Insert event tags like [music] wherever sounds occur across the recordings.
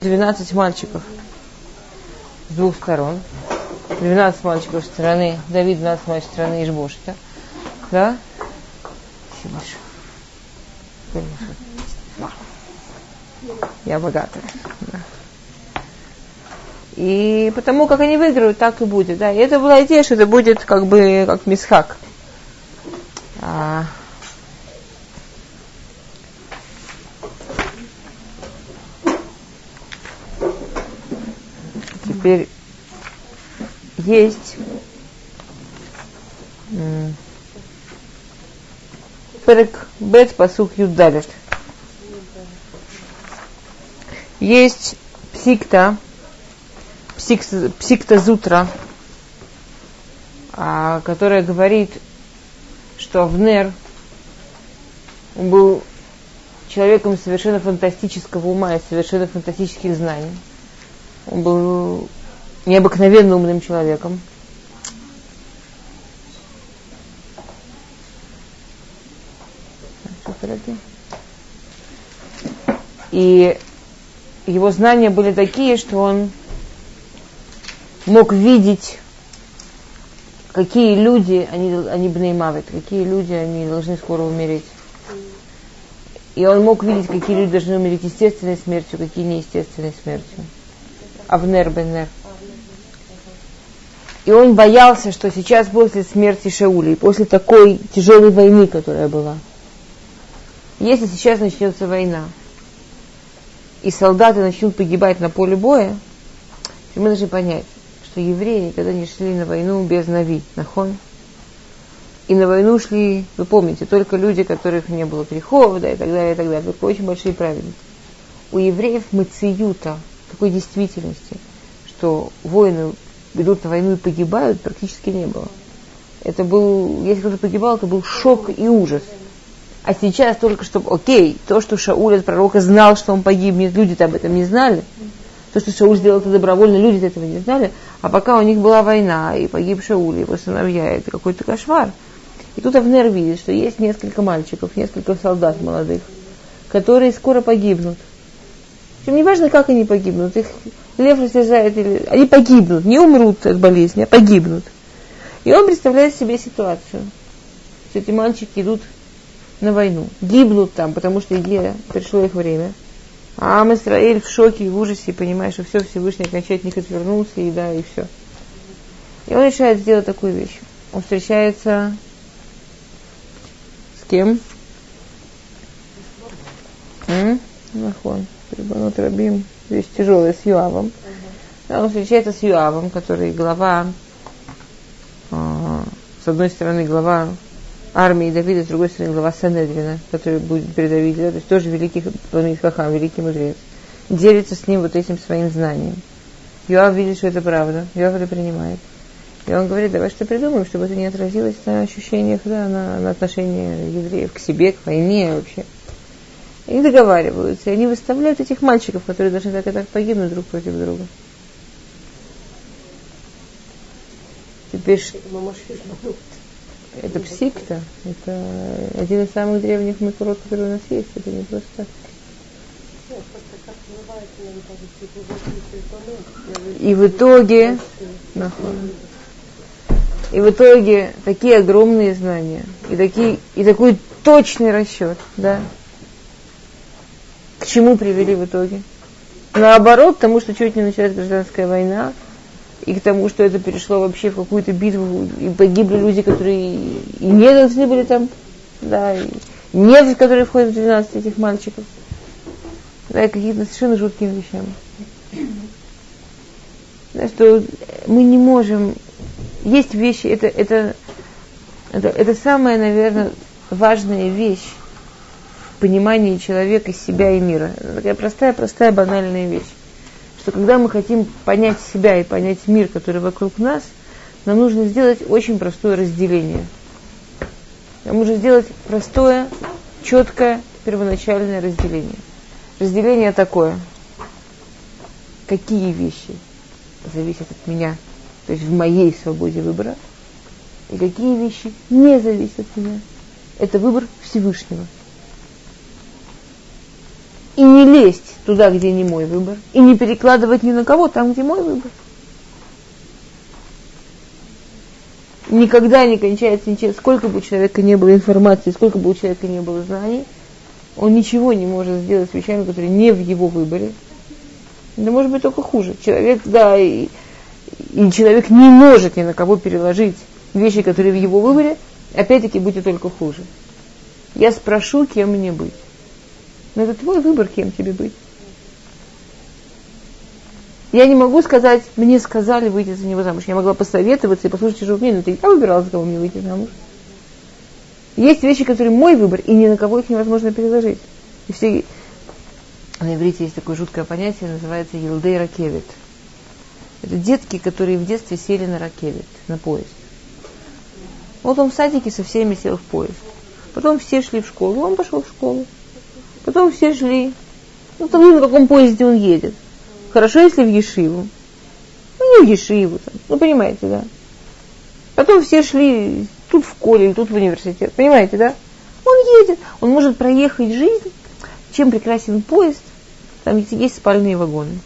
12 мальчиков с двух сторон. 12 мальчиков со стороны Давид, 12 мальчиков со стороны Ишбошта. Да? Я богатая. И потому как они выиграют, так и будет. Да. И это была идея, что это будет как бы как мисхак. А, Теперь есть Перек Бет Пасух Юдалит. Есть псикта, псикта, псикта Зутра, а, которая говорит, что Авнер был человеком совершенно фантастического ума и совершенно фантастических знаний. Он был необыкновенно умным человеком. И его знания были такие, что он мог видеть, какие люди, они, они бнеймавит, какие люди, они должны скоро умереть. И он мог видеть, какие люди должны умереть естественной смертью, какие неестественной смертью. Авнер Бенер. И он боялся, что сейчас после смерти Шаули, после такой тяжелой войны, которая была, если сейчас начнется война, и солдаты начнут погибать на поле боя, то мы должны понять, что евреи никогда не шли на войну без Нави, нахон. И на войну шли, вы помните, только люди, которых не было грехов, да, и так далее, и так далее. Только очень большие праведники. У евреев мациюта, такой действительности, что воины идут на войну и погибают, практически не было. Это был, если кто-то погибал, это был шок и ужас. А сейчас только чтобы, окей, то, что Шауль от пророка знал, что он погибнет, люди-то об этом не знали. То, что Шауль сделал это добровольно, люди этого не знали. А пока у них была война, и погиб Шауль, его сыновья, это какой-то кошмар. И тут Авнер видит, что есть несколько мальчиков, несколько солдат молодых, которые скоро погибнут. Причем не важно, как они погибнут. Их лев растяжает, или... они погибнут, не умрут от болезни, а погибнут. И он представляет себе ситуацию, что эти мальчики идут на войну, гибнут там, потому что Игея, пришло их время. А Ам Исраиль в шоке и в ужасе, понимая, что все, Всевышний окончательно отвернулся, и да, и все. И он решает сделать такую вещь. Он встречается с кем? Нахон. Рибанут Рабим, вещь тяжелая, с Юавом. Да, он встречается с Юавом, который глава, э, с одной стороны, глава армии Давида, с другой стороны, глава Санедрина, который будет при Давиде, да, то есть тоже великий Хахам, великий мудрец. Делится с ним вот этим своим знанием. Юав видит, что это правда, Юав это принимает. И он говорит, давай что придумаем, чтобы это не отразилось на ощущениях, да, на, на отношении евреев к себе, к войне вообще. Они договариваются, и они выставляют этих мальчиков, которые должны так и так погибнуть друг против друга. Теперь это псикта, это один из самых древних макурот, который у нас есть, это не просто так. И в итоге, и в итоге такие огромные знания, и, такие, и такой точный расчет, да, к чему привели в итоге? Наоборот, к тому, что чуть не началась гражданская война, и к тому, что это перешло вообще в какую-то битву, и погибли люди, которые и не должны были там, да, и нефть, которые входят в 12 этих мальчиков, да, и какие-то совершенно жуткими вещами. Да, что мы не можем... Есть вещи, это, это, это, это самая, наверное, важная вещь, понимании человека, себя и мира. Это такая простая-простая банальная вещь. Что когда мы хотим понять себя и понять мир, который вокруг нас, нам нужно сделать очень простое разделение. Нам нужно сделать простое, четкое, первоначальное разделение. Разделение такое. Какие вещи зависят от меня, то есть в моей свободе выбора, и какие вещи не зависят от меня. Это выбор Всевышнего – И не лезть туда, где не мой выбор. И не перекладывать ни на кого там, где мой выбор. Никогда не кончается ничего. Сколько бы у человека не было информации, сколько бы у человека не было знаний, он ничего не может сделать с вещами, которые не в его выборе. Да может быть только хуже. Человек, да, и, и человек не может ни на кого переложить вещи, которые в его выборе, опять-таки будет только хуже. Я спрошу, кем мне быть. Но это твой выбор, кем тебе быть. Я не могу сказать, мне сказали выйти за него замуж. Я могла посоветоваться и послушать чужого мнения, но я выбирала, за кого мне выйти замуж. Есть вещи, которые мой выбор, и ни на кого их невозможно переложить. И все... На иврите есть такое жуткое понятие, называется елдей ракевит. Это детки, которые в детстве сели на ракевит, на поезд. Вот он в садике со всеми сел в поезд. Потом все шли в школу, он пошел в школу. Потом все шли. Ну, там на каком поезде он едет. Хорошо, если в Ешиву. Ну, не в Ешиву. Там. Ну, понимаете, да. Потом все шли тут в колледж, тут в университет. Понимаете, да? Он едет, он может проехать жизнь. Чем прекрасен поезд? Там есть спальные вагоны.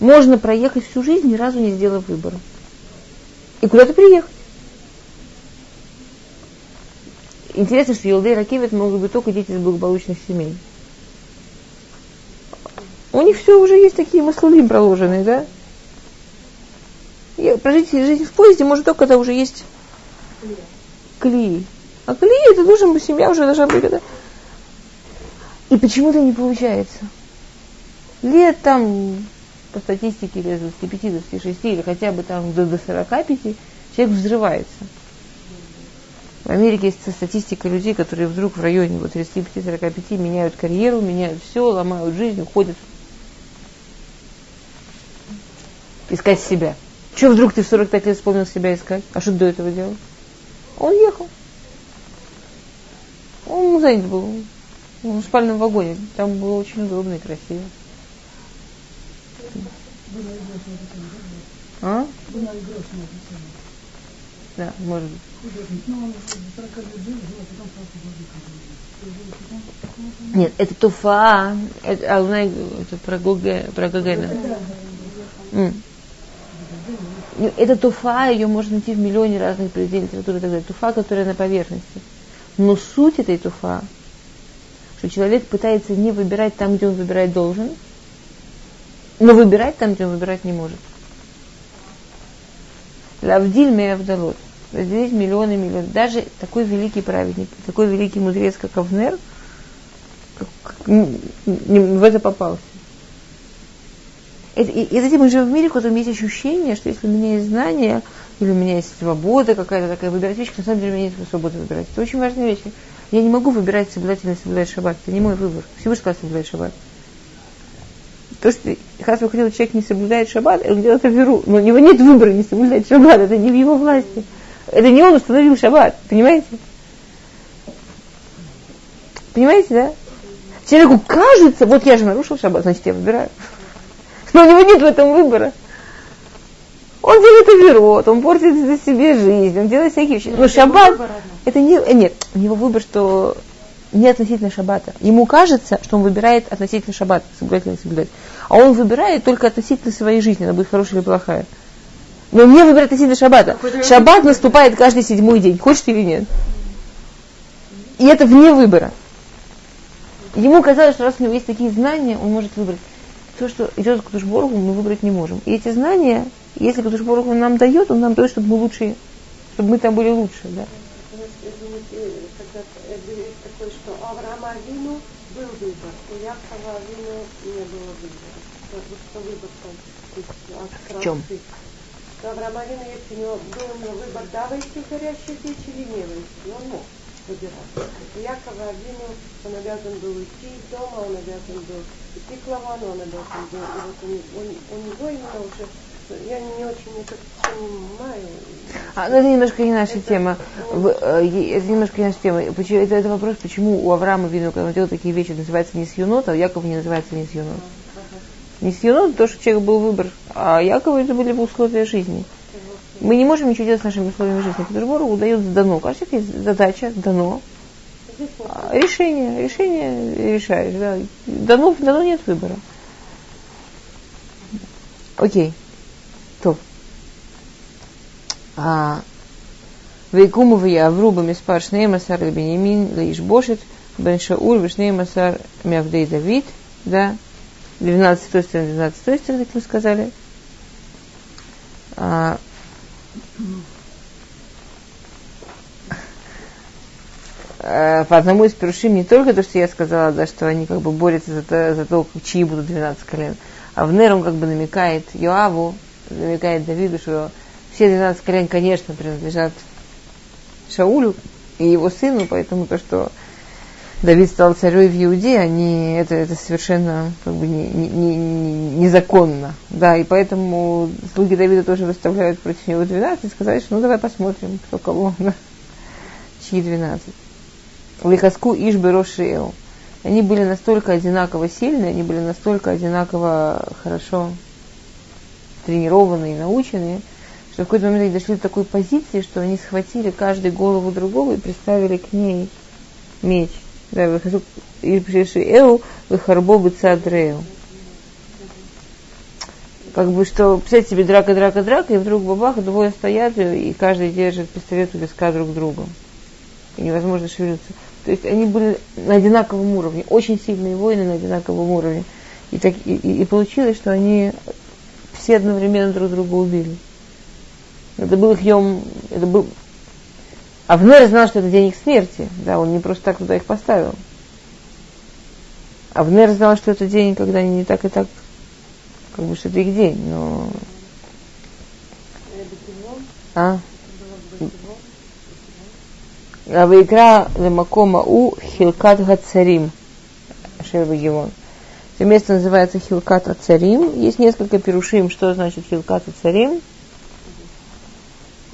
Можно проехать всю жизнь, ни разу не сделав выбора. И куда-то приехать. Интересно, что Елдей Ракевит могут быть только дети из благополучных семей. У них все уже есть такие маслулим проложенные, да? И прожить жизнь в поезде может только когда уже есть клей. А клей это должен быть, семья уже должна быть, да? И почему-то не получается. Лет там, по статистике, лет 25-26 или хотя бы там до, до 45, человек взрывается. В Америке есть статистика людей, которые вдруг в районе вот 35-45 меняют карьеру, меняют все, ломают жизнь, уходят искать себя. Что вдруг ты в 45 лет вспомнил себя искать? А что ты до этого делал? Он ехал. Он занят был. Он в спальном вагоне. Там было очень удобно и красиво. А? Да, может быть. Нет, это туфа, это, а, это про, Гуге, про Гагена. Mm. Это туфа, ее можно найти в миллионе разных произведений литературы и так далее. Туфа, которая на поверхности. Но суть этой туфа, что человек пытается не выбирать там, где он выбирать должен, но выбирать там, где он выбирать не может. Лавдиль Меавдалот. Разделить миллионы и миллионы. Даже такой великий праведник, такой великий мудрец, как Авнер, в это попался. Это, и, и затем мы живем в мире, в котором есть ощущение, что если у меня есть знания, или у меня есть свобода какая-то такая, выбирать вещи, на самом деле у меня нет свободы выбирать. Это очень важная вещь. Я не могу выбирать соблюдать или не соблюдать шаббат. Это не мой выбор. Всевышний сказал соблюдать шаббат. То, что Хасва хотел, человек не соблюдает шаббат, он делает веру. Но у него нет выбора не соблюдать шаббат. Это не в его власти. Это не он установил шаббат. Понимаете? Понимаете, да? Человеку кажется, вот я же нарушил шаббат, значит я выбираю. [laughs] Но у него нет в этом выбора. Он делает оверот, он портит за себе жизнь, он делает всякие вещи. Но шаббат, это не, э, нет, у него выбор, что не относительно шаббата. Ему кажется, что он выбирает относительно шаббата, соблюдать или не соблюдать. А он выбирает только относительно своей жизни, она будет хорошая или плохая. Но не выбирает относительно шаббата. Шаббат наступает каждый седьмой день, хочешь или нет. И это вне выбора. Ему казалось, что раз у него есть такие знания, он может выбрать то, что идет к Кудушборгу, мы выбрать не можем. И эти знания, если Кудушборгу нам дает, он нам дает, чтобы мы лучше, чтобы мы там были лучше. Да? такой, что у Авраама Авину был выбор, у Якова Авину не было выбора. Что выбор там? В чем? У Авраама Авину, если у него был у него выбор, да, войти в горящую печь или не войти, он мог выбирать. У Якова Авину он обязан был уйти из дома, он обязан был идти к Лавану, он обязан был, и вот он, он, у него именно уже я не очень это понимаю. А, ну, это немножко не наша это, тема. Ну, это немножко не наша тема. Это, это вопрос, почему у Авраама Вину, когда он делал такие вещи, называется не сьюнот, а у Якова не называется не сьюнот. Не сьюнот, то, что человек был выбор, а Якова это были бы условия жизни. Мы не можем ничего делать с нашими условиями жизни. Петербургу удается дано. Кажется, есть задача, дано. А, решение, решение решаешь, да. Дано, дано нет выбора. Окей. То. А, Вейкуму виявру бамиспар шнеймасар бенемин лаишбошет бен шаур вишнеймасар мявдей давид, да, 12 той стороны, 12 той стороны, как мы сказали. А, Э, по одному из перушим не только то, что я сказала, да, что они как бы борются за то, за то чьи будут 12 колен, а в Нер он как бы намекает Йоаву, намекает Давиду, что все 12 колен, конечно, принадлежат Шаулю и его сыну, поэтому то, что Давид стал царем в Иуде, они, это, это совершенно как бы не, не, не, незаконно. Да, и поэтому слуги Давида тоже выставляют против него 12 и сказали, что ну давай посмотрим, кто кого, [laughs] чьи 12. Лихаску Иш Берошиэл. Они были настолько одинаково сильны, они были настолько одинаково хорошо тренированные и наученные, что в какой-то момент они дошли до такой позиции, что они схватили каждый голову другого и приставили к ней меч. Да, выхожу и Эл, выхарбо бы цадрейл. Как бы что, представьте себе, драка, драка, драка, и вдруг бабах, двое стоят, и каждый держит пистолет у виска друг друга. И невозможно шевелиться. То есть они были на одинаковом уровне, очень сильные воины на одинаковом уровне. И, так, и, и получилось, что они все одновременно друг друга убили. Это был их йом, это был... Авнер знал, что это день их смерти. Да, он не просто так туда их поставил. Авнер знал, что это день, когда они не так и так, как бы, что это их день, но... А? Авикра Лемакома У Хилкат Гацарим. Шервагивон. Это место называется Хилкат Ацарим. Есть несколько перушим, что значит Хилкат Ацарим.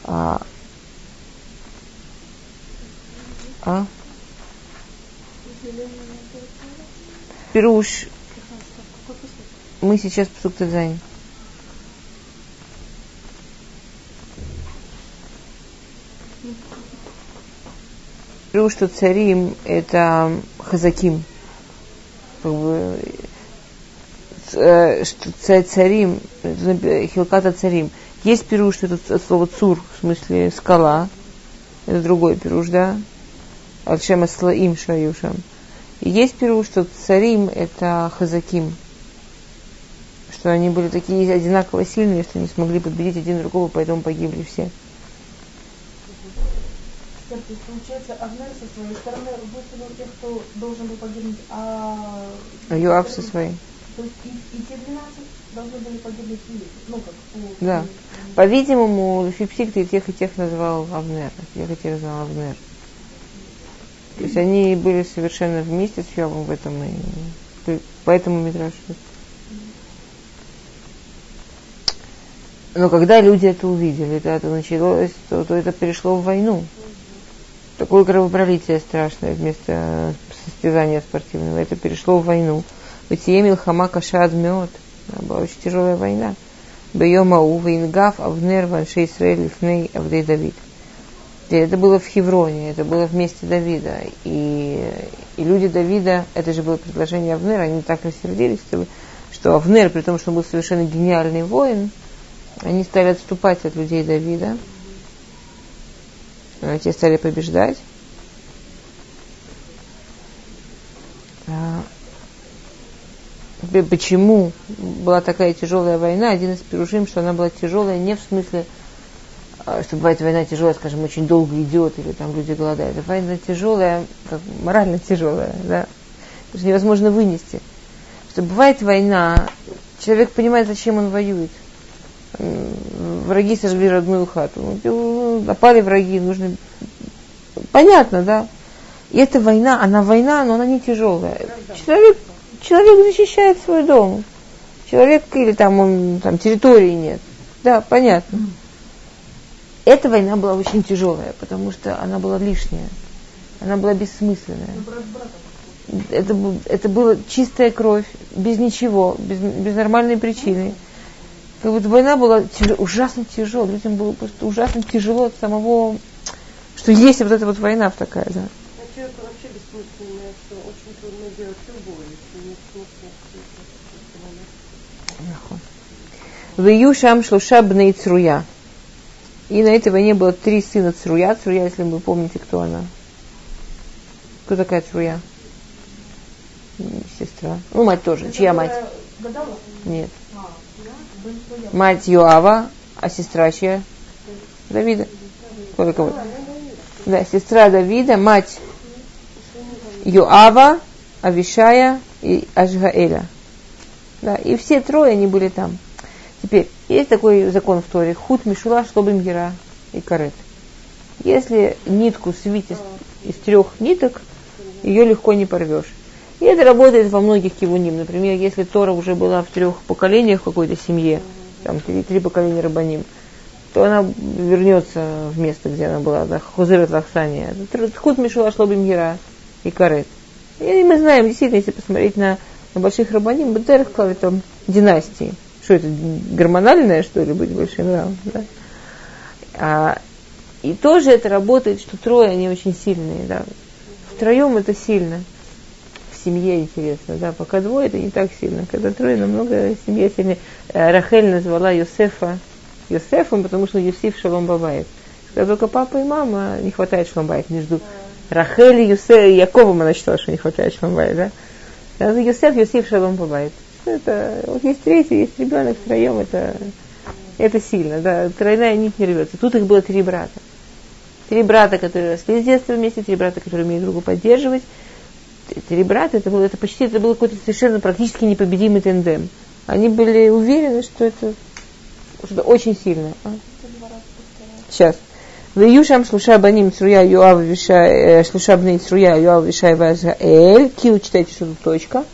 А, а? Перуш. Мы сейчас по Тезайн. говорю, что царим это хазаким. Как бы, э, что царим, хилката царим. Есть пируш, что это слово цур, в смысле скала. Это другой пируш, да? Альшема слаим шаюшам. И есть пируш, что царим это хазаким. Что они были такие одинаково сильные, что не смогли победить один другого, поэтому погибли все. То есть, получается, Авнер со своей стороны выставил тех, кто должен был погибнуть, а... А Юав со своей. То есть и, и те 12 должны были погибнуть и ну как по... Да. По-видимому, Фипсик ты и тех, и тех назвал Авнер. Тех и тех назвал Авнер. То есть они были совершенно вместе с Йовом в этом, и поэтому Мидраш. Но когда люди это увидели, да, это началось, то, то это перешло в войну такое кровопролитие страшное вместо состязания спортивного. Это перешло в войну. Ватиемил хамака шад мед. Была очень тяжелая война. Бейомау, Вейнгав, Авнер, Ваншей Исраэль, Лифней, Авдей Давид. Это было в Хевроне, это было вместе Давида. И, и люди Давида, это же было предложение Авнера, они так рассердились, что, что Авнер, при том, что он был совершенно гениальный воин, они стали отступать от людей Давида те стали побеждать. А, почему была такая тяжелая война? Один из перужим, что она была тяжелая не в смысле, что бывает война тяжелая, скажем, очень долго идет, или там люди голодают. Это война тяжелая, как морально тяжелая, да, что невозможно вынести. Что бывает война, человек понимает, зачем он воюет враги сожгли родную хату. Ну, напали враги, нужно... Понятно, да? И эта война, она война, но она не тяжелая. Человек, человек защищает свой дом. Человек или там, он, там территории нет. Да, понятно. Эта война была очень тяжелая, потому что она была лишняя. Она была бессмысленная. Это, это была чистая кровь, без ничего, без, без нормальной причины. Как будто война была тяж... ужасно тяжелая. Людям было просто ужасно тяжело от самого, что есть вот эта вот война такая, да. А человеку вообще бессмысленное, что очень трудно делать любое, если нет смысла В Июшам шлуша бней цруя. И на этой войне было три сына Цруя. Цруя, если вы помните, кто она. Кто такая Цруя? Сестра. Ну, мать тоже. Это Чья мать? Гадала? Нет. А, мать Юава, а сестра чья? Давида. Кто кого? Да, сестра Давида, мать Юава, Авишая и Ажгаэля. Да, и все трое они были там. Теперь, есть такой закон в Торе. Худ Мишула, чтобы Гера и Карет. Если нитку свить из, из трех ниток, ее легко не порвешь. И это работает во многих кивуним. Например, если Тора уже была в трех поколениях в какой-то семье, там три, три поколения рабаним, то она вернется в место, где она была, да, Хузерет Лахсания. Худ Мишула Шлобим Гера и Карет. И мы знаем, действительно, если посмотреть на, на больших рабаним, Бадерах там династии. Что это, гормональное, что ли, быть большим равом? Да? А, и тоже это работает, что трое, они очень сильные. Да? Втроем это сильно семье интересно, да, пока двое это не так сильно, когда трое намного семья сильнее. Э, Рахель назвала Йосефа Йосефом, потому что Юсиф Шалом Бабает. Когда только папа и мама, не хватает Шалом Бабает. Между Рахель и Юсеф, Яковом она считала, что не хватает Шалом Бабает, да? Юсеф, Юсиф Шалом Бабает. Это, вот есть третий, есть ребенок втроем, это, это сильно, да, тройная нить не рвется. Тут их было три брата. Три брата, которые росли с детства вместе, три брата, которые умеют друга поддерживать, три брата, это было, это почти, это был какой-то совершенно практически непобедимый тендем. Они были уверены, что это что-то очень сильное. А? Сейчас. В Юшам слуша баним цруя Юав вишай, слуша бней цруя Юав вишай вазгаэль. Кил читайте, что тут точка.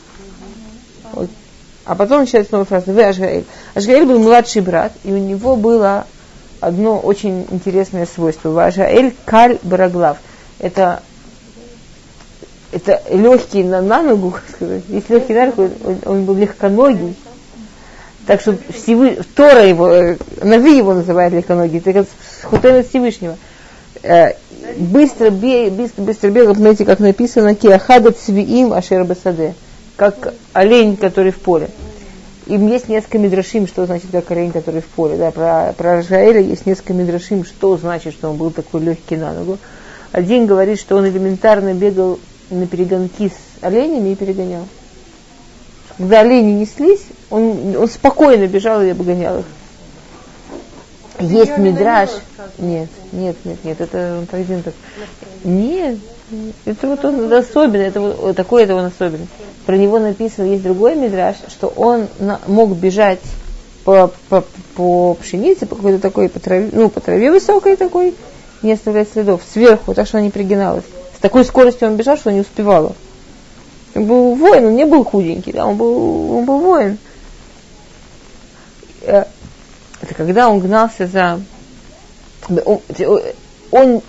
А потом начинается новая фраза. Вы Ашгаэль. Ашгаэль был младший брат, и у него было одно очень интересное свойство. Вашаэль каль бараглав. Это это легкий на, на ногу, сказать. Если легкий на руку, он, он был легконогий. Так что Всевы, Тора его, э, Нави его называют легконогий, это хутен от Всевышнего. Э, быстро, бей, быстро, быстро бегал, знаете, как написано, киахада цвиим ашер басаде, как олень, который в поле. И есть несколько мидрашим, что значит как олень, который в поле. Да, про, про Ажаэля есть несколько мидрашим, что значит, что он был такой легкий на ногу. Один говорит, что он элементарно бегал на перегонки с оленями и перегонял. Когда олени неслись, он, он спокойно бежал и обгонял их. Есть мидраж. Нет, нет, нет, нет, это он один так. Нет, это вот он это особенно, это вот, такой это он особенный. Про него написано, есть другой мидраж, что он на, мог бежать по, по, по пшенице, по какой-то такой, по траве, ну, по траве высокой такой, не оставлять следов, сверху, так что она не пригиналась. С такой скоростью он бежал, что не успевала. Он был воин, он не был худенький, да, он был, он был воин. Э, это когда он гнался за... Он, он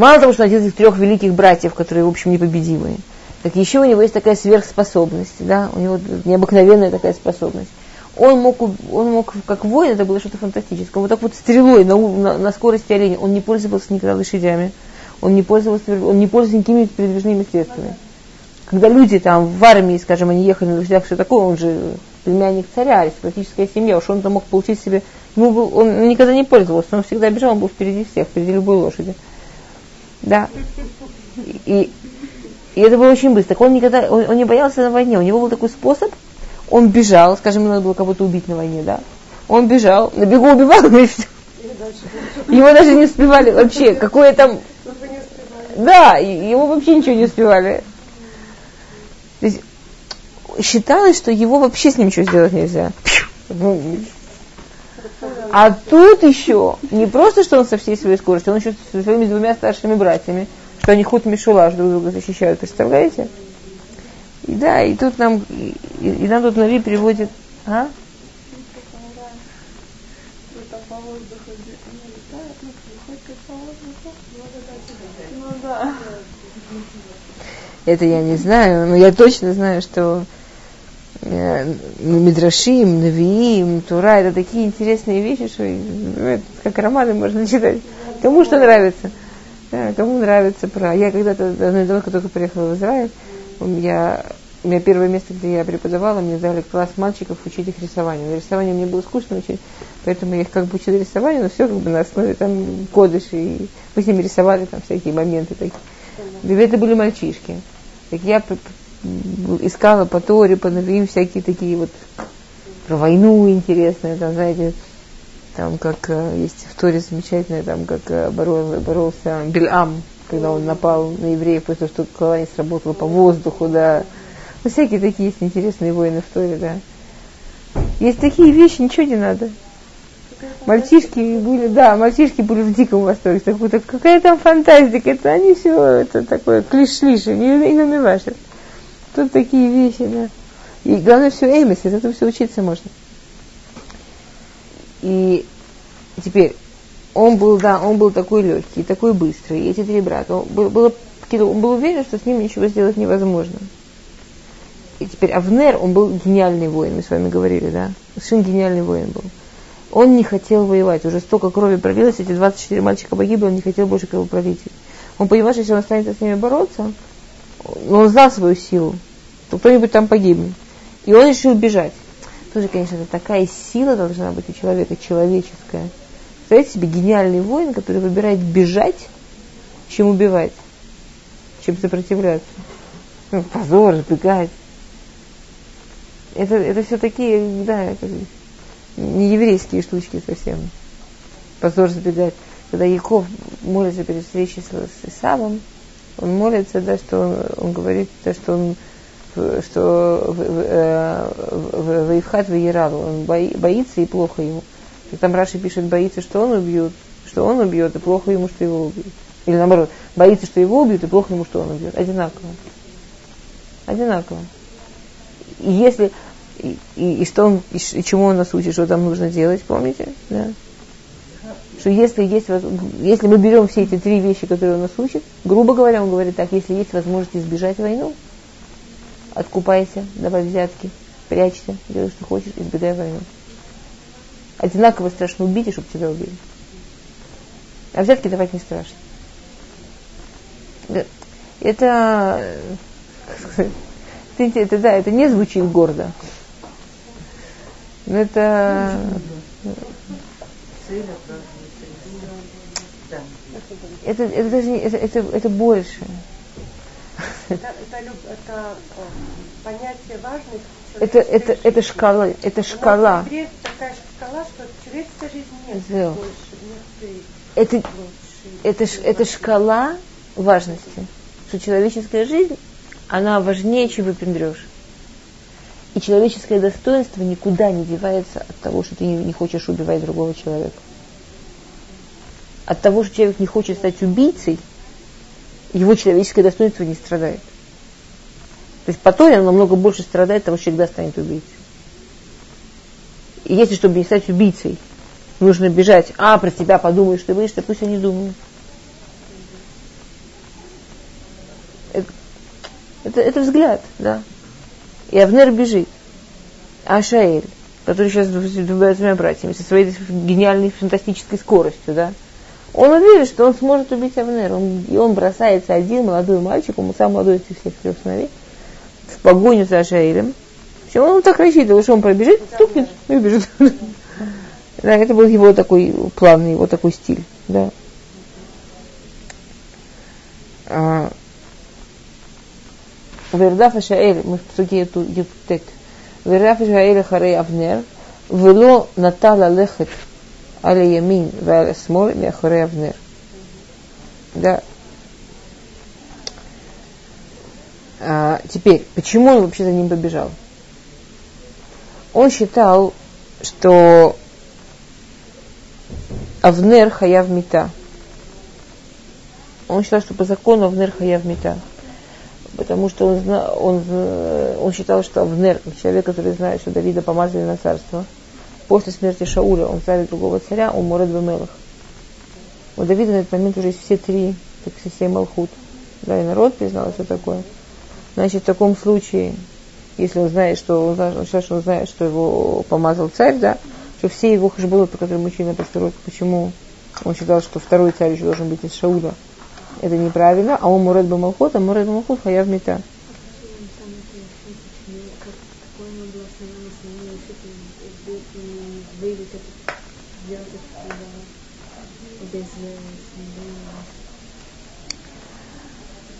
мало того, что он один из трех великих братьев, которые, в общем, непобедимые, так еще у него есть такая сверхспособность, да, у него необыкновенная такая способность. Он мог, он мог как воин, это было что-то фантастическое, вот так вот стрелой на, на, на скорости оленя, он не пользовался никогда лошадями, он не пользовался, он не пользовался никакими передвижными средствами. Когда люди там в армии, скажем, они ехали на лошадях, все такое, он же племянник царя, аристократическая семья, уж он там мог получить себе, ему он никогда не пользовался, он всегда бежал, он был впереди всех, впереди любой лошади. Да. И, и это было очень быстро. Он никогда, он, он не боялся на войне, у него был такой способ, он бежал, скажем, надо было кого-то убить на войне, да, он бежал, на бегу убивал, [laughs] и все. Его даже не успевали вообще, какое там да, его вообще ничего не успевали. То есть считалось, что его вообще с ним ничего сделать нельзя. А тут еще не просто, что он со всей своей скоростью, он еще со своими двумя старшими братьями, что они худ Мишулаш друг друга защищают, представляете? И да, и тут нам, и, и нам тут Нави приводит, а? Это я не знаю, но я точно знаю, что Мидрашим, Навиим, Тура, это такие интересные вещи, что ну, как романы можно [laughs] читать. Кому что нравится. Да, кому нравится про... Я когда-то, давно только приехала в Израиль, у меня, у меня первое место, где я преподавала, мне дали класс мальчиков учить их рисованию. Рисование мне было скучно учить, поэтому я их как бы учила рисованию, но все как бы на основе там кодыш, и мы с ними рисовали там всякие моменты такие. Это были мальчишки. Так я искала по Торе, по Навиим всякие такие вот про войну интересные, там, знаете, там как э, есть в Торе замечательное, там как э, боролся, боролся Бельам, когда он напал на евреев после того, что не сработала по воздуху, да. Ну, всякие такие есть интересные войны в Торе, да. Есть такие вещи, ничего не надо. Мальчишки были, да, мальчишки были в диком восторге. Так, вот, какая там фантастика, это они все, это такое клиш-шлиши, не, не намеваешь. Тут такие вещи, да. И главное все эмис, из этого все учиться можно. И теперь, он был, да, он был такой легкий, такой быстрый, и эти три брата. Он был, было, он был уверен, что с ним ничего сделать невозможно. И теперь Авнер, он был гениальный воин, мы с вами говорили, да? Сын гениальный воин был. Он не хотел воевать, уже столько крови пролилось, эти 24 мальчика погибли, он не хотел больше кровопролития. Он понимает, что если он останется с ними бороться, но знал свою силу, то кто-нибудь там погибнет. И он решил бежать. Тоже, конечно, это такая сила должна быть у человека, человеческая. Представляете себе гениальный воин, который выбирает бежать, чем убивать, чем сопротивляться. Ну, позор, сбегать. Это, это все такие, да, не еврейские штучки совсем. Позор забегать. Когда Яков молится перед встречей с Исавом, он молится, да, что он, он говорит, да, что он что в Ивхат в Ералу, он боится и плохо ему. Там Раши пишет, боится, что он убьет, что он убьет, и плохо ему, что его убьют. Или наоборот, боится, что его убьют, и плохо ему, что он убьет. Одинаково. Одинаково. И если и, и, и что он, и, и чему он нас учит, что там нужно делать, помните? Да. Что если есть, если мы берем все эти три вещи, которые он нас учит, грубо говоря, он говорит так, если есть возможность избежать войну, откупайся, давай взятки, прячься, делай, что хочешь, избегай войну. Одинаково страшно убить, и чтобы тебя убили. А взятки давать не страшно. Это, [laughs] это, это, да, это не звучит гордо. Но это... Это, это даже не, это, это, это больше. Это, это, это понятие важности. Это, это, это шкала, это шкала. такая шкала, что человеческая жизнь нет Зел. больше, нет это, это, это шкала важности, что человеческая жизнь, она важнее, чем выпендрешь. И человеческое достоинство никуда не девается от того, что ты не хочешь убивать другого человека. От того, что человек не хочет стать убийцей, его человеческое достоинство не страдает. То есть по Торе оно намного больше страдает того, что всегда станет убийцей. И если, чтобы не стать убийцей, нужно бежать, а, про тебя подумаешь, ты боишься, пусть они думают. Это, это, это взгляд, да. И Авнер бежит. А Шаэль, который сейчас с двумя братьями, со своей гениальной фантастической скоростью, да, он уверен, что он сможет убить Авнера. Он, и он бросается один, молодой мальчик, он самый молодой из всех трех сыновей, в погоню за Шаилем. Все, он так рассчитывал, что он пробежит, стукнет и убежит. [laughs] Да, это был его такой план, его такой стиль, да. А, Вердаф Ашаэль, мы в псуке эту Юптет. Вердаф Ашаэль Харей Авнер, Вело Натала Лехет Алиямин Валесмоль Мяхуревнер. Да. А, теперь, почему он вообще за ним побежал? Он считал, что Авнер Хаяв мета. Он считал, что по закону Авнер Хаяв мета, Потому что он, зна, он, он считал, что Авнер, человек, который знает, что Давида помазали на царство – после смерти Шауля он ставит другого царя, он может Бемелах. У Давида на этот момент уже есть все три, так все Малхут. Да, и народ признал, что такое. Значит, в таком случае, если он знает, что он, он он знает, что его помазал царь, да, что все его хашбулы, по которым учили на почему он считал, что второй царь еще должен быть из Шауля, это неправильно, а он мурет бамалхут, а мурет бамалхут хаяв мета.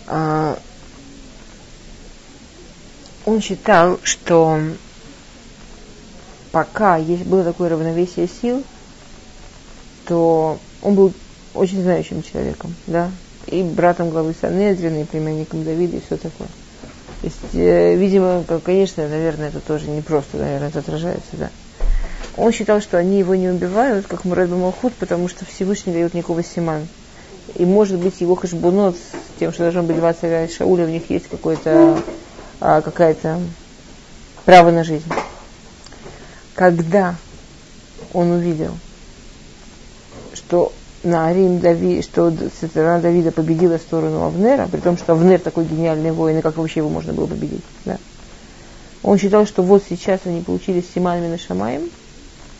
А, он считал, что пока есть, было такое равновесие сил, то он был очень знающим человеком, да, и братом главы Санедрина, и племянником Давида, и все такое. То есть, э, видимо, конечно, наверное, это тоже не просто, наверное, это отражается, да. Он считал, что они его не убивают, как Мурат Малхут, потому что Всевышний дает никакого симан. И может быть его хашбунот с тем, что должен быть два царя Шауля, у них есть какое-то, а, какая-то право на жизнь. Когда он увидел, что на Рим Дави, что сторона Давида победила сторону Авнера, при том, что Авнер такой гениальный воин, и как вообще его можно было победить. Да? Он считал, что вот сейчас они получили с Симанами на Шамаем,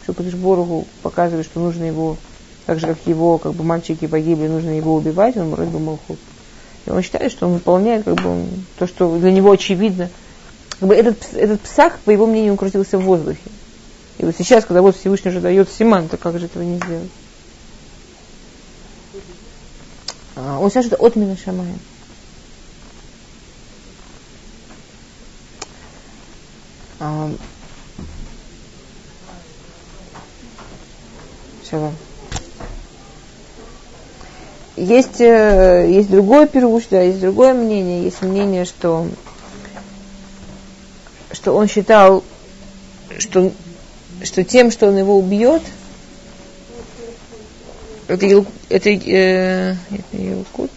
что Кадышборгу показывает, что нужно его, так же, как его как бы мальчики погибли, нужно его убивать, он вроде бы Малхут. И он считает, что он выполняет как бы, то, что для него очевидно. Как бы этот, этот псах, по его мнению, он крутился в воздухе. И вот сейчас, когда вот Всевышний уже дает Симан, то как же этого не сделать? А, он считает, что это от Мина Шамая. А, Шалом. Есть, э, есть другое пируш, да, есть другое мнение. Есть мнение, что, что он считал, что, что тем, что он его убьет – это, это, э, это Илкут.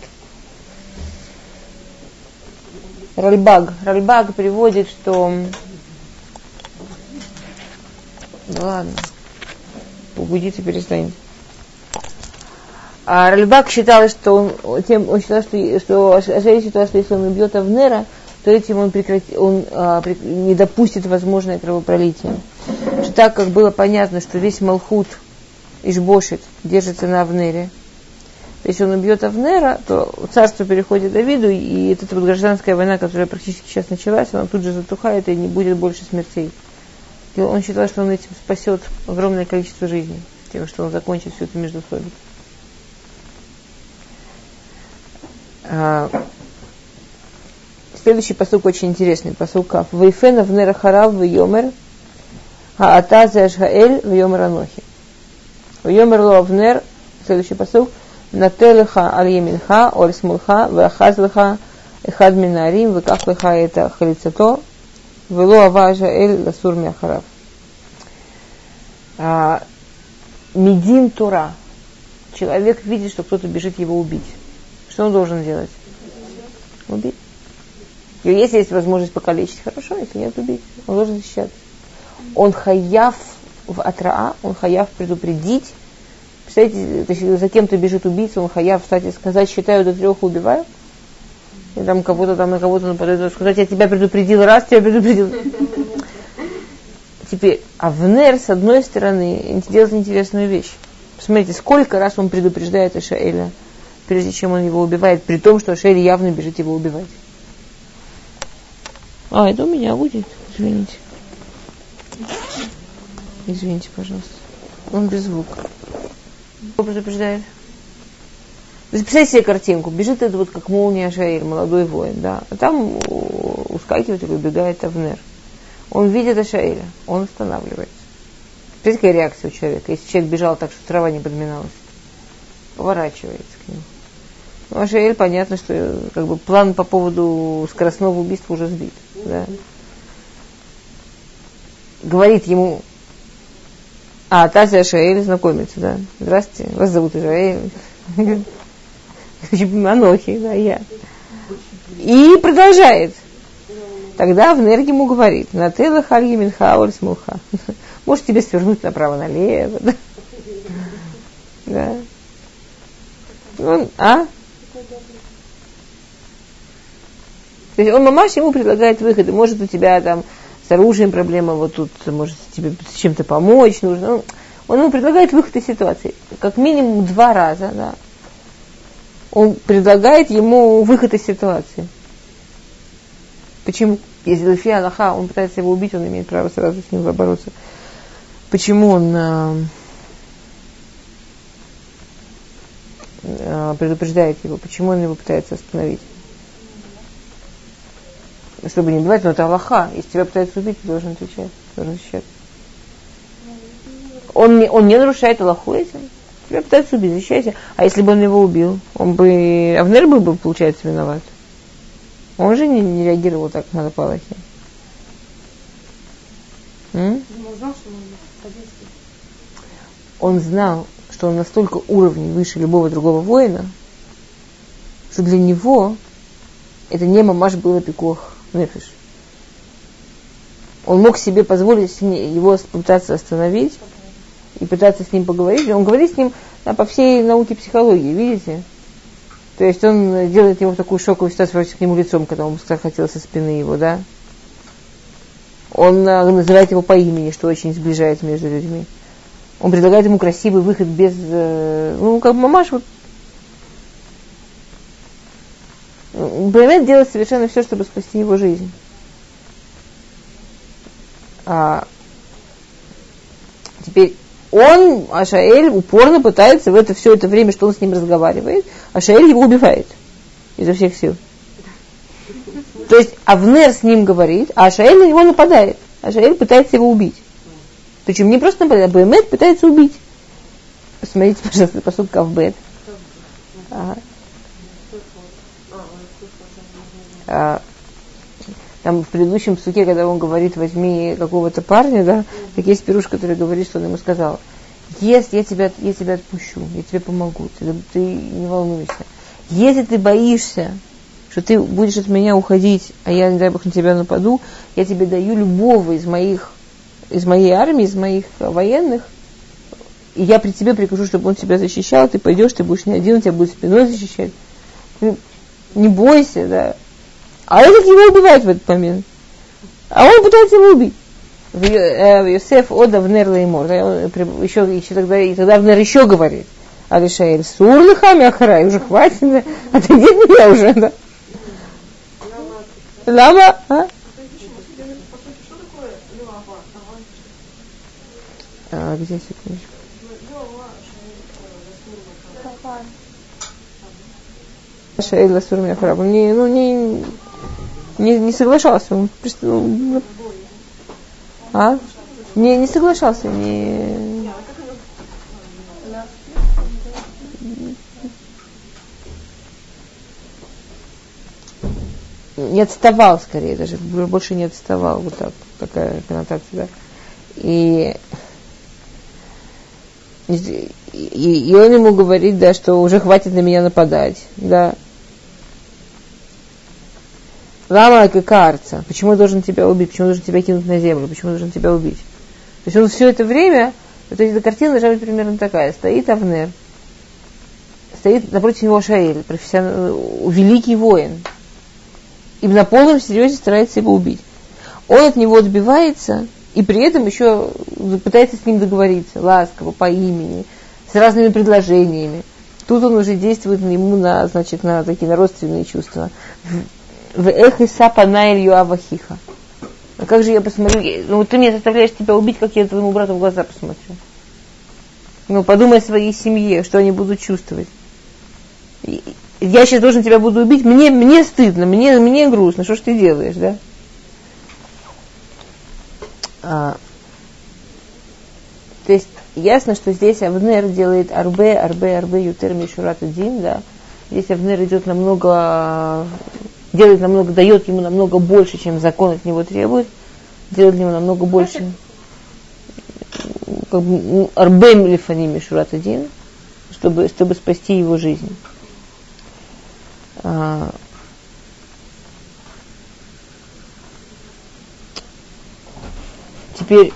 Ральбаг. Ральбаг приводит, что... Ну ладно. Угудите, перестанет. А Ральбак считал, что он, тем, он считал, что, что Ашари считал, что если он убьет Авнера, то этим он, прекрати, он а, при, не допустит возможное кровопролитие. Что так как было понятно, что весь Малхут – Ишбошит держится на Авнере. Если он убьет Авнера, то царство переходит Давиду, и эта вот гражданская война, которая практически сейчас началась, она тут же затухает, и не будет больше смертей. Он считал, что он этим спасет огромное количество жизней, тем, что он закончит всю эту междусобицу. А, следующий посук очень интересный, посук Кав. Вейфена в Нерахарав в Йомер, Хаата Зешгаэль в Йомер Анохи. Йомер Ловнер, следующий посыл, Нателеха аль Еминха, Оль Смулха, Вахазлеха, Эхад Минарим, это Халицато, Вело Аважа Эль Ласур Мяхарав. Медин Тура. Человек видит, что кто-то бежит его убить. Что он должен делать? Убить. Если есть возможность покалечить, хорошо, если нет, убить. Он должен защищаться. Он хаяв в Атраа, он хаяв предупредить. Представляете, за кем-то бежит убийца, он хаяв встать и сказать, считаю до трех, убиваю. И там кого-то там на кого-то нападает, сказать, я тебя предупредил раз, тебя предупредил. Теперь, Авнер, с одной стороны, делает интересную вещь. Посмотрите, сколько раз он предупреждает Ашаэля, прежде чем он его убивает, при том, что Ашаэль явно бежит его убивать. А, это у меня будет, извините. Извините, пожалуйста. Он без звука. Кто предупреждает? Представьте себе картинку. Бежит это вот как молния Шаиль, молодой воин, да. А там ускакивает и выбегает Авнер. Он видит Ашаэля, он останавливается. Представляете, какая реакция у человека? Если человек бежал так, что трава не подминалась. Поворачивается к нему. Ну, Ашаэль, понятно, что как бы план по поводу скоростного убийства уже сбит. Да? Говорит ему, а, Тася Шаэль знакомится, да. Здравствуйте, вас зовут Ишаэль. [laughs] Анохи, да, я. И продолжает. Тогда в энергии ему говорит, на тела хальги минхауль смуха. [laughs] Может тебе свернуть направо-налево. Да? [laughs] да. Он, а? То есть он мамаш ему предлагает выходы. Может у тебя там с оружием проблема, вот тут может тебе с чем-то помочь нужно. Он, он ему предлагает выход из ситуации. Как минимум два раза, да. Он предлагает ему выход из ситуации. Почему? Если Лефи Аллаха, он пытается его убить, он имеет право сразу с ним бороться. Почему он э, э, предупреждает его? Почему он его пытается остановить? Чтобы не убивать, но это Аллаха. Если тебя пытаются убить, ты должен отвечать, должен защищаться. Он не, он не нарушает Аллаху этим. Тебя пытаются убить, защищайся. А если бы он его убил, он бы... Авнер был бы, получается, виноват. Он же не, не реагировал так на Палахи. Он знал, что он знал, что он настолько уровней выше любого другого воина, что для него это не мамаш было пикох нефиш. Он мог себе позволить его пытаться остановить и пытаться с ним поговорить. Он говорит с ним да, по всей науке психологии, видите? То есть он делает ему такую шоковую ситуацию, к нему лицом, когда он хотел со спины его, да? Он а, называет его по имени, что очень сближает между людьми. Он предлагает ему красивый выход без, э, ну, как мамаш, вот. Баймет делает совершенно все, чтобы спасти его жизнь. А, теперь он, Ашаэль, упорно пытается в это все это время, что он с ним разговаривает, Ашаэль его убивает изо всех сил. То есть Авнер с ним говорит, а Ашаэль на него нападает. Ашаэль пытается его убить. Причем не просто нападает, а Бемет пытается убить. Посмотрите, пожалуйста, посуд Кавбет. Ага. Там в предыдущем суке, когда он говорит, возьми какого-то парня, да, так есть пируш, который говорит, что он ему сказал, если я тебя, я тебя отпущу, я тебе помогу, ты, ты не волнуйся. Если ты боишься, что ты будешь от меня уходить, а я, не дай бог, на тебя нападу, я тебе даю любого из моих, из моей армии, из моих военных, и я при тебе прикажу, чтобы он тебя защищал, ты пойдешь, ты будешь не один, он тебя будет спиной защищать. Не бойся, да. А этот его убивает в этот момент. А он пытается его убить. Э, Йосеф Ода в Нер Леймор. Еще, еще тогда, и тогда Внер еще говорит. А Решаэль, сур лихами ахарай, уже хватит, да? отойди от меня уже, да? Лама, а? А, где секундочку? Шаэль Ласур Мяхараб. Не, ну, не, не, не соглашался. Он, ну, а? Не, не соглашался. Не... не отставал скорее даже, больше не отставал, вот так, такая коннотация, да. И, и, и он ему говорит, да, что уже хватит на меня нападать, да. Лама карца. Почему я должен тебя убить? Почему я должен тебя кинуть на землю? Почему я должен тебя убить? То есть он все это время, то есть эта картина должна быть примерно такая. Стоит Авнер, стоит напротив него Шаэль, профессионал, великий воин. И на полном серьезе старается его убить. Он от него отбивается, и при этом еще пытается с ним договориться, ласково, по имени, с разными предложениями. Тут он уже действует ему на, значит, на такие на родственные чувства в эхиса панаэль юавахиха. А как же я посмотрю? Ну, ты мне заставляешь тебя убить, как я твоему брату в глаза посмотрю. Ну, подумай о своей семье, что они будут чувствовать. Я сейчас должен тебя буду убить, мне, мне стыдно, мне, мне грустно, что ж ты делаешь, да? А, то есть ясно, что здесь Авнер делает арбе, арбе, арбе, ютер, мишурат один, да. Здесь Авнер идет намного делает намного, дает ему намного больше, чем закон от него требует, делает ему намного больше. Как бы ну, арбем лифаним мишурат один, чтобы, чтобы спасти его жизнь. А, теперь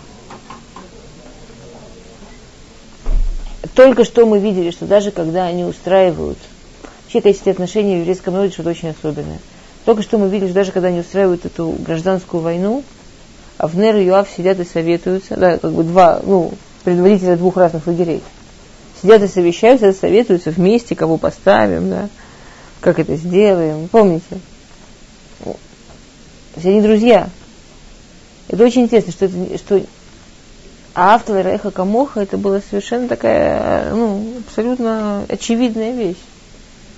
только что мы видели, что даже когда они устраивают, вообще эти отношения в еврейском народе что-то очень особенное. Только что мы видели, что даже когда они устраивают эту гражданскую войну, Авнер и Юав сидят и советуются, да, как бы два, ну, предводителя двух разных лагерей. Сидят и совещаются, советуются вместе, кого поставим, да. как это сделаем, помните? Все они друзья. Это очень интересно, что, это, что автор Реха Камоха это была совершенно такая, ну, абсолютно очевидная вещь.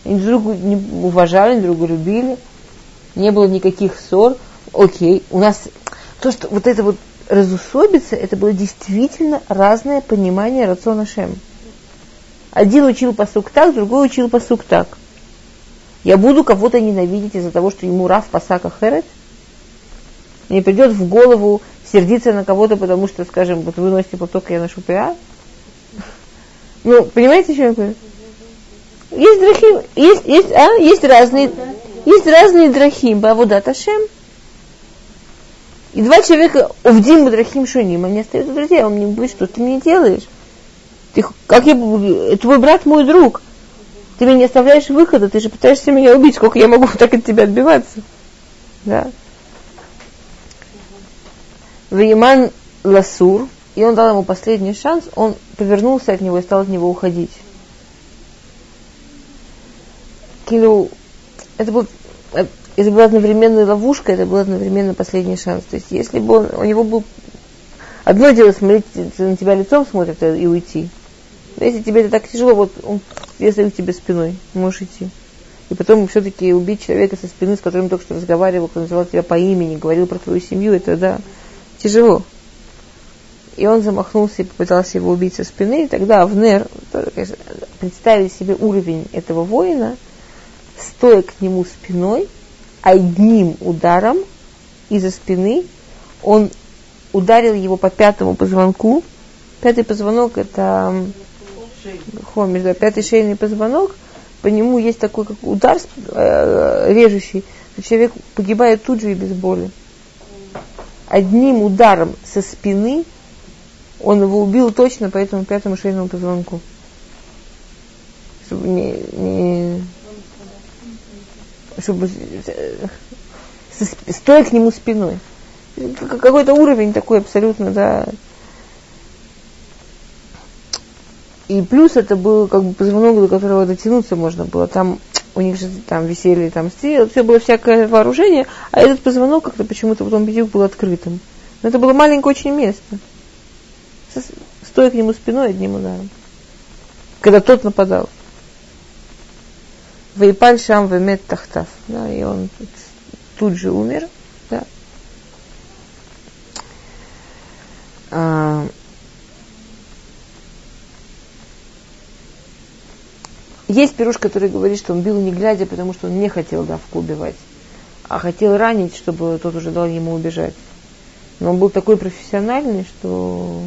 Они друг друга уважали, друг друга любили, не было никаких ссор. Окей, у нас то, что вот это вот разусобиться, это было действительно разное понимание рациона Шем. Один учил посук так, другой учил посук так. Я буду кого-то ненавидеть из-за того, что ему Раф Пасака Херет? Мне придет в голову сердиться на кого-то, потому что, скажем, вот вы носите поток, я ношу ПА? Ну, понимаете, что я говорю? Есть драхим, есть, есть, а, есть разные, есть разные драхим, Бавуда Ташем. И два человека, Увдим и Драхим Шуним, они остаются друзья, он мне будет, что ты мне делаешь? Ты, как я, твой брат мой друг. Ты меня не оставляешь выхода, ты же пытаешься меня убить, сколько я могу [laughs] так от тебя отбиваться. Да. Вейман Ласур, и он дал ему последний шанс, он повернулся от него и стал от него уходить. Килю, это был это была одновременно ловушка, это был одновременно последний шанс. То есть, если бы он, у него был... Одно дело смотреть, на тебя лицом смотрят и уйти. Но если тебе это так тяжело, вот он если к тебе спиной, можешь идти. И потом все-таки убить человека со спины, с которым только что разговаривал, кто называл тебя по имени, говорил про твою семью, это, да, тяжело. И он замахнулся и попытался его убить со спины, и тогда Авнер, конечно, представить себе уровень этого воина, стоя к нему спиной – одним ударом из-за спины он ударил его по пятому позвонку. Пятый позвонок это хомиш, да, пятый шейный позвонок. По нему есть такой как удар э, режущий, что человек погибает тут же и без боли. Одним ударом со спины он его убил точно по этому пятому шейному позвонку. Чтобы не, не чтобы э, стоя к нему спиной. Какой-то уровень такой абсолютно, да. И плюс это был как бы позвонок, до которого дотянуться можно было. Там у них же там висели там стрелы, все было всякое вооружение, а этот позвонок как-то почему-то потом бедюк был открытым. Но это было маленькое очень место. Стоя к нему спиной одним ударом. Когда тот нападал. Вейпаль Шам Вемет Тахтав. Да, и он тут же умер. Да. А, есть пируш, который говорит, что он бил не глядя, потому что он не хотел давку убивать, а хотел ранить, чтобы тот уже дал ему убежать. Но он был такой профессиональный, что,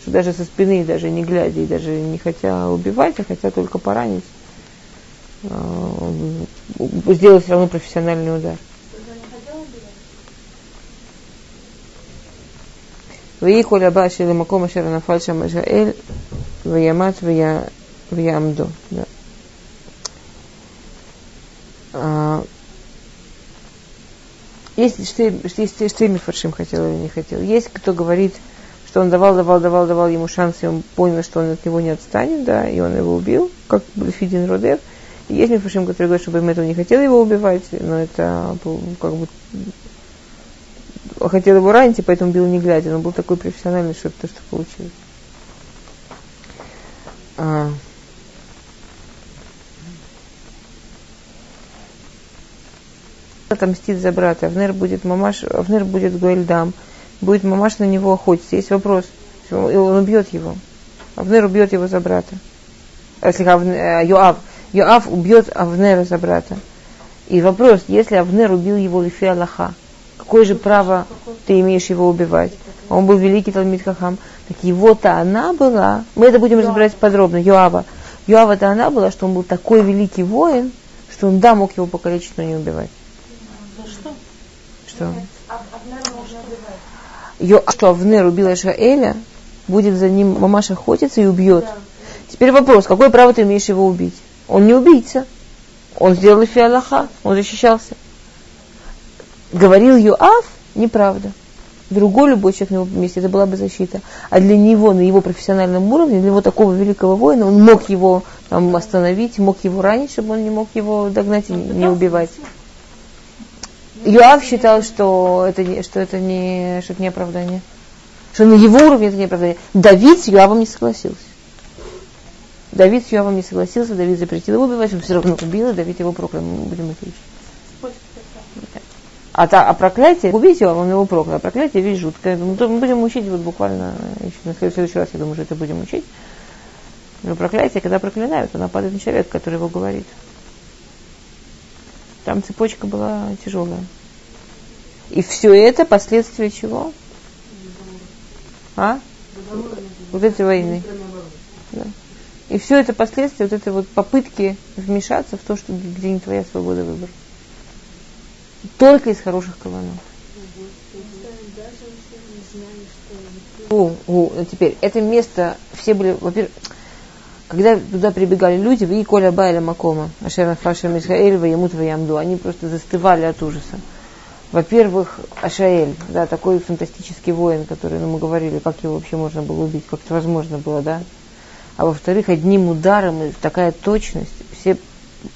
что даже со спины, даже не глядя, и даже не хотя убивать, а хотя только поранить, сделать все равно профессиональный удар. ויקחו לבא של המקום אשר נפל שם השאל וימת ויעמדו. Есть что, есть что Мифаршим хотел или не хотел. Есть кто говорит, что он давал, давал, давал, давал ему шанс, и он понял, что он от него не отстанет, да, и он его убил, как Фидин Родев. Есть мифашим, который говорит, что Байметов не хотел его убивать, но это как бы хотел его ранить, и поэтому бил не глядя. Он был такой профессиональный, что то, что получилось. А. отомстит за брата. Авнер будет мамаш, Авнер будет Гуэльдам, будет мамаш на него охотиться. Есть вопрос, он убьет его. Авнер убьет его за брата. Если э, Йоав, Йоав убьет Авнера за брата. И вопрос, если Авнер убил его Лифи Аллаха, какое же право ты имеешь его убивать? Он был великий Талмит Хахам. Так его-то она была, мы это будем разбирать подробно, Йоава. Йоава-то она была, что он был такой великий воин, что он да мог его покалечить, но не убивать. Что? Что? Йо, что Авнер убил Ишаэля, будет за ним мамаш охотиться и убьет. Да. Теперь вопрос, какое право ты имеешь его убить? Он не убийца. Он сделал фиалаха, он защищался. Говорил Юав, неправда. другой любой человек на его месте, это была бы защита. А для него, на его профессиональном уровне, для него такого великого воина, он мог его там, остановить, мог его ранить, чтобы он не мог его догнать и не убивать. Юав считал, что это, что это не, что это не оправдание. Что на его уровне это не оправдание. Давид с Юавом не согласился. Давид с Юавом не согласился, Давид запретил его убивать, он все равно убил, и Давид его проклял. Мы будем это учить. А, та, а проклятие, убить его, он его проклял. А проклятие вещь жуткая. Мы будем учить вот буквально, еще на следующий раз, я думаю, что это будем учить. Но проклятие, когда проклинают, она падает на человека, который его говорит. Там цепочка была тяжелая. И все это последствия чего? А? Вот этой войны. Да. И все это последствия вот этой вот попытки вмешаться в то, что где не твоя свобода выбора. Только из хороших каванов. О, о, теперь, это место, все были, во-первых, когда туда прибегали люди, и Коля Байля Макома, Ашера Фаша Мисхаэль, Ваямут Ваямду, они просто застывали от ужаса. Во-первых, Ашаэль, да, такой фантастический воин, который, ну, мы говорили, как его вообще можно было убить, как это возможно было, да. А во-вторых, одним ударом, и такая точность, все,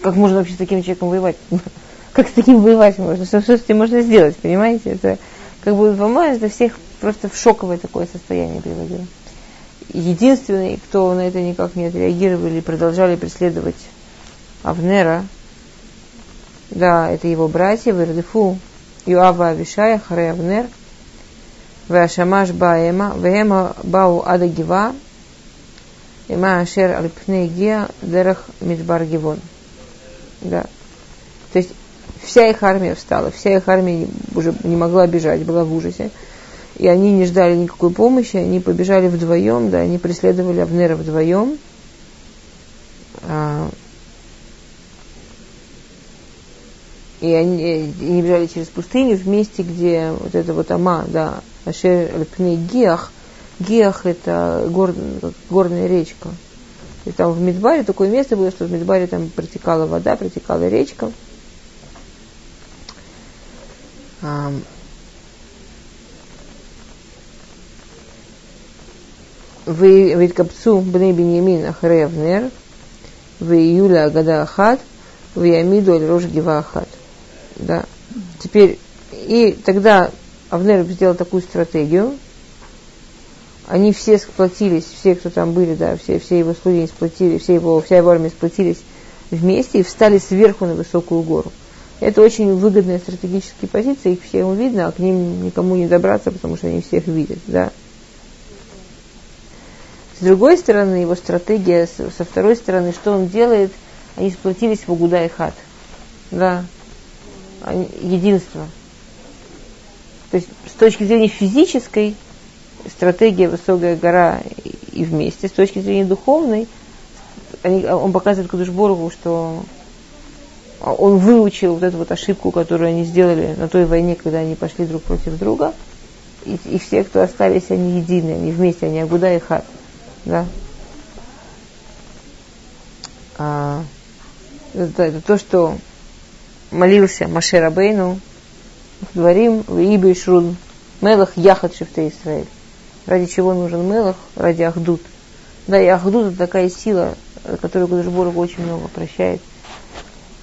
как можно вообще с таким человеком воевать? [laughs] как с таким воевать можно? Что, что с этим можно сделать, понимаете? Это как бы, по-моему, это всех просто в шоковое такое состояние приводило единственный, кто на это никак не отреагировали и продолжали преследовать Авнера, да, это его братья, Вердефу, Юава Авишая, Харе Авнер, Вашамаш Баема, Вема Бау Ада Гива, Има Ашер Альпней Гия, Дерах Мидбар Гивон. Да. То есть вся их армия встала, вся их армия уже не могла бежать, была в ужасе и они не ждали никакой помощи, они побежали вдвоем, да, они преследовали Авнера вдвоем. А, и они, и они бежали через пустыню в месте, где вот это вот Ама, да, Ашер Альпней Гиах, Гиах это гор, горная речка. И там в Мидбаре такое место было, что в Мидбаре там протекала вода, протекала речка. ויתקבצו בני בנימין אחרי אבנר, ויהיו להגדה אחת, ויעמידו על ראש גבעה אחת. Да. Теперь, и тогда Авнер сделал такую стратегию, они все сплотились, все, кто там были, да, все, все его слуги сплотились, все его, вся его армия сплотились вместе и встали сверху на высокую гору. Это очень выгодная стратегические позиции, их всем видно, а к ним никому не добраться, потому что они всех видят, да. С другой стороны, его стратегия, со второй стороны, что он делает, они сплотились в Агуда и Хат. Да. Единство. То есть с точки зрения физической, стратегия высокая гора и вместе, с точки зрения духовной, они, он показывает Кудышборгу, что он выучил вот эту вот ошибку, которую они сделали на той войне, когда они пошли друг против друга. И, и все, кто остались, они едины, они вместе, они Агуда и Хат да. А, это, это то, что молился Маше Рабейну, дворим Ибе Шрун, Мелах Яхат Шифте Израиль ради чего нужен Мелах, ради Ахдут. Да, и Ахдут это такая сила, э, которую Кудышборг очень много прощает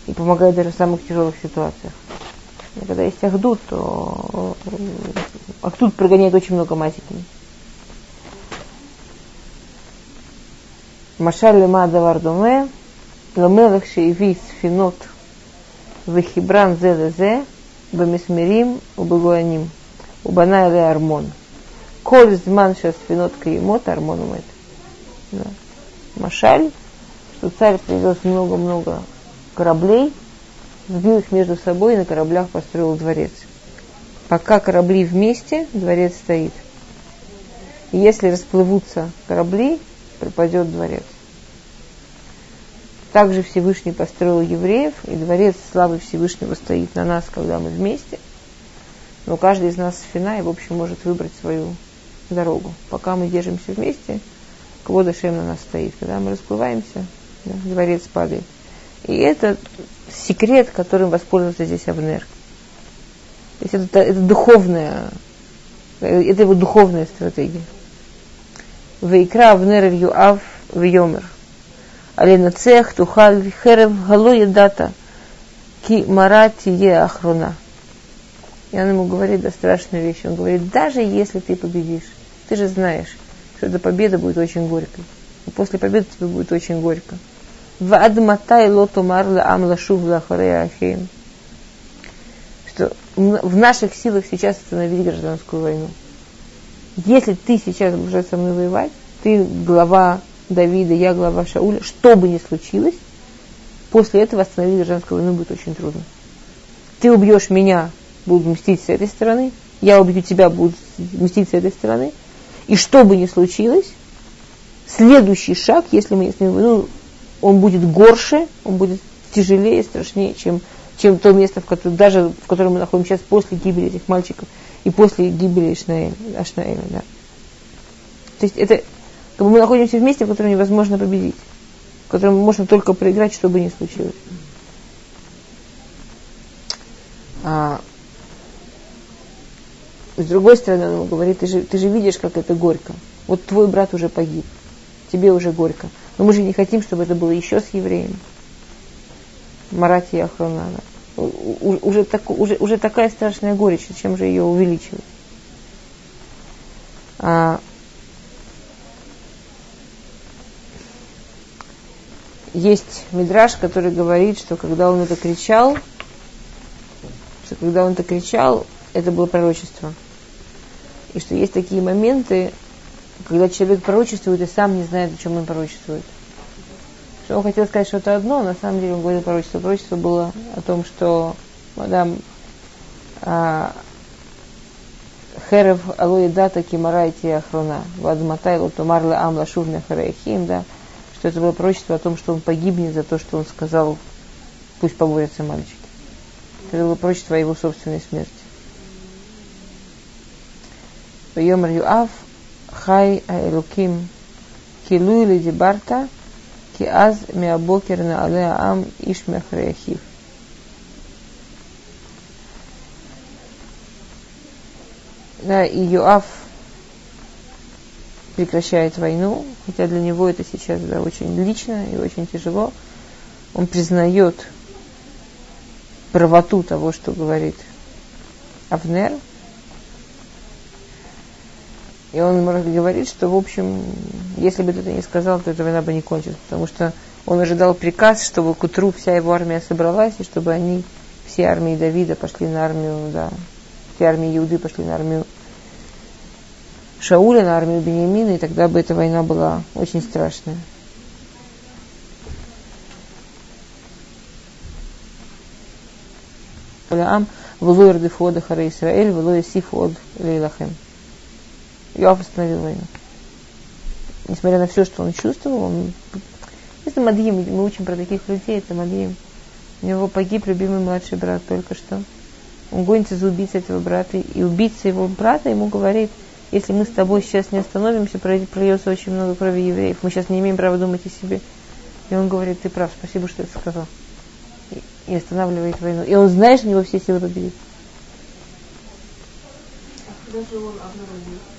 и помогает даже в самых тяжелых ситуациях. И когда есть Ахдут, то э, Ахдут прогоняет очень много матики. Машаль лема давар доме, ламелах шеевис финот, вехибран зелезе, бамисмирим, убагуаним, убанайле армон. армон коль зман сейчас винотка и мот, армон. Да. Машаль, что царь привез много-много кораблей, сбил их между собой и на кораблях построил дворец. Пока корабли вместе, дворец стоит. И если расплывутся корабли, пропадет дворец. Также Всевышний построил евреев, и дворец славы Всевышнего стоит на нас, когда мы вместе. Но каждый из нас фина и, в общем, может выбрать свою дорогу. Пока мы держимся вместе, Квода Шем на нас стоит. Когда мы расплываемся, да, дворец падает. И это секрет, которым воспользовался здесь Авнер. То есть это, это духовная Это его духовная стратегия. Вейкра нерев юав в йомер. Алена цех тухаль херев гало дата ки марати е ахруна. И он ему говорит да страшную вещь. Он говорит, даже если ты победишь, ты же знаешь, что эта победа будет очень горькой. И после победы тебе будет очень горько. В адматай лоту марла амла шувла ахим. Что в наших силах сейчас остановить гражданскую войну. Если ты сейчас будешь со мной воевать, ты глава Давида, я глава Шауля, что бы ни случилось, после этого остановить гражданскую войну будет очень трудно. Ты убьешь меня, буду мстить с этой стороны, я убью тебя, буду мстить с этой стороны. И что бы ни случилось, следующий шаг, если мы ним, ну, он будет горше, он будет тяжелее, страшнее, чем, чем то место, в котором, даже в котором мы находимся сейчас после гибели этих мальчиков и после гибели Ашнаэля. Ашнаэля да. То есть это как бы мы находимся в месте, в котором невозможно победить, в котором можно только проиграть, что бы ни случилось. А, с другой стороны, он говорит, ты же, ты же видишь, как это горько. Вот твой брат уже погиб, тебе уже горько. Но мы же не хотим, чтобы это было еще с евреями. Марати и Ахронана. Уже, так, уже, уже такая страшная горечь, чем же ее увеличивать? А, есть мидраж, который говорит, что когда он это кричал, что когда он это кричал, это было пророчество. И что есть такие моменты, когда человек пророчествует и сам не знает, о чем он пророчествует. Что он хотел сказать что-то одно, на самом деле он говорил пророчество. Пророчество было о том, что мадам а, Херев алои дата кимарайте ахрона, вадматай лотумарле амла шувна хараяхим, да, что это было пророчество о том, что он погибнет за то, что он сказал, пусть поборются мальчики. Это было пророчество о его собственной смерти. ויאמר יואב חי האלוקים כילוי לדיברת כי אז מהבוקר נעלה העם איש מאחרי אחיו. Да, и Юав прекращает войну, хотя для него это сейчас да, очень лично и очень тяжело. Он признает правоту того, что говорит Авнер, и он может говорить, что, в общем, если бы это не сказал, то эта война бы не кончилась, потому что он ожидал приказ, чтобы к утру вся его армия собралась, и чтобы они, все армии Давида пошли на армию, да, все армии Иуды пошли на армию Шауля, на армию Бениамина, и тогда бы эта война была очень страшная. Ам, вло ирдифода хара Исраэль, вло исифод лейлахем. Йоав остановил войну. Несмотря на все, что он чувствовал, он... Это Мадьим, мы учим про таких людей, это Мадьим. У него погиб любимый младший брат только что. Он гонится за убийцей этого брата, и убийца его брата ему говорит, если мы с тобой сейчас не остановимся, прольется очень много крови евреев. Мы сейчас не имеем права думать о себе. И он говорит, ты прав, спасибо, что это сказал. И, и останавливает войну. И он знает, что у него все силы победить. Даже он обнаружил.